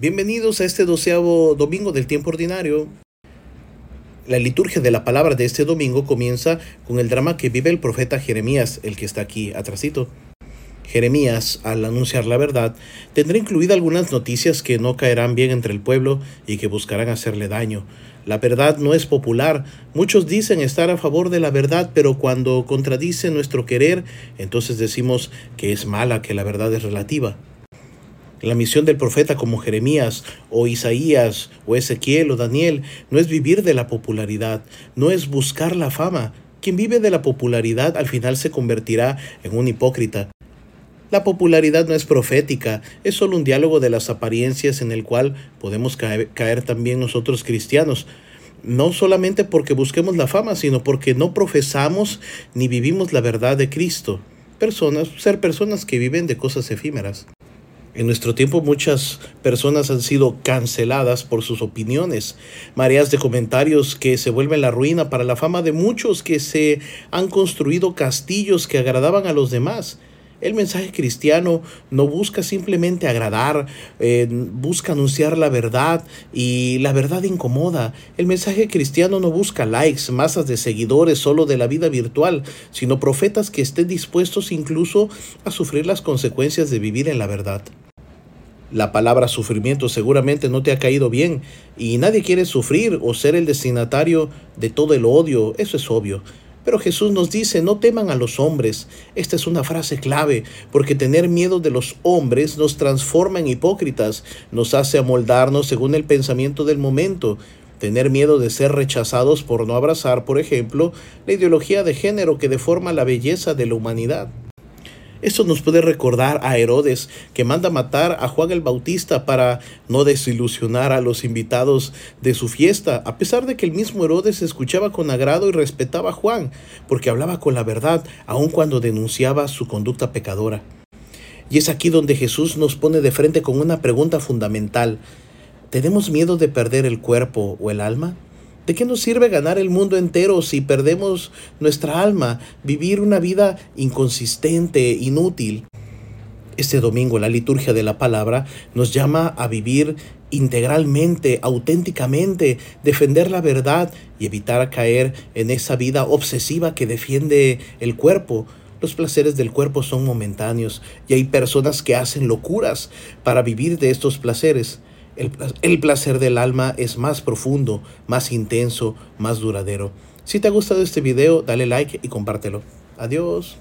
Bienvenidos a este doceavo domingo del tiempo ordinario. La liturgia de la palabra de este domingo comienza con el drama que vive el profeta Jeremías, el que está aquí atrásito. Jeremías, al anunciar la verdad, tendrá incluida algunas noticias que no caerán bien entre el pueblo y que buscarán hacerle daño. La verdad no es popular. Muchos dicen estar a favor de la verdad, pero cuando contradice nuestro querer, entonces decimos que es mala, que la verdad es relativa. La misión del profeta como Jeremías o Isaías o Ezequiel o Daniel no es vivir de la popularidad, no es buscar la fama. Quien vive de la popularidad al final se convertirá en un hipócrita. La popularidad no es profética, es solo un diálogo de las apariencias en el cual podemos caer, también nosotros cristianos. No solamente porque busquemos la fama, sino porque no profesamos ni vivimos la verdad de Cristo. Personas, ser personas que viven de cosas efímeras. En nuestro tiempo muchas personas han sido canceladas por sus opiniones, mareas de comentarios que se vuelven la ruina para la fama de muchos que se han construido castillos que agradaban a los demás. El mensaje cristiano no busca simplemente agradar, eh, busca anunciar la verdad y la verdad incomoda. El mensaje cristiano no busca likes, masas de seguidores solo de la vida virtual, sino profetas que estén dispuestos incluso a sufrir las consecuencias de vivir en la verdad. La palabra sufrimiento seguramente no te ha caído bien y nadie quiere sufrir o ser el destinatario de todo el odio, eso es obvio. Pero Jesús nos dice, no teman a los hombres. Esta es una frase clave, porque tener miedo de los hombres nos transforma en hipócritas, nos hace amoldarnos según el pensamiento del momento. Tener miedo de ser rechazados por no abrazar, por ejemplo, la ideología de género que deforma la belleza de la humanidad. Esto nos puede recordar a Herodes, que manda matar a Juan el Bautista para no desilusionar a los invitados de su fiesta, a pesar de que el mismo Herodes escuchaba con agrado y respetaba a Juan, porque hablaba con la verdad, aun cuando denunciaba su conducta pecadora. Y es aquí donde Jesús nos pone de frente con una pregunta fundamental. ¿Tenemos miedo de perder el cuerpo o el alma? ¿De qué nos sirve ganar el mundo entero si perdemos nuestra alma, vivir una vida inconsistente, inútil? Este domingo la liturgia de la palabra nos llama a vivir integralmente, auténticamente, defender la verdad y evitar caer en esa vida obsesiva que defiende el cuerpo. Los placeres del cuerpo son momentáneos y hay personas que hacen locuras para vivir de estos placeres. El, placer del alma es más profundo, más intenso, más duradero. Si te ha gustado este video, dale like y compártelo. Adiós.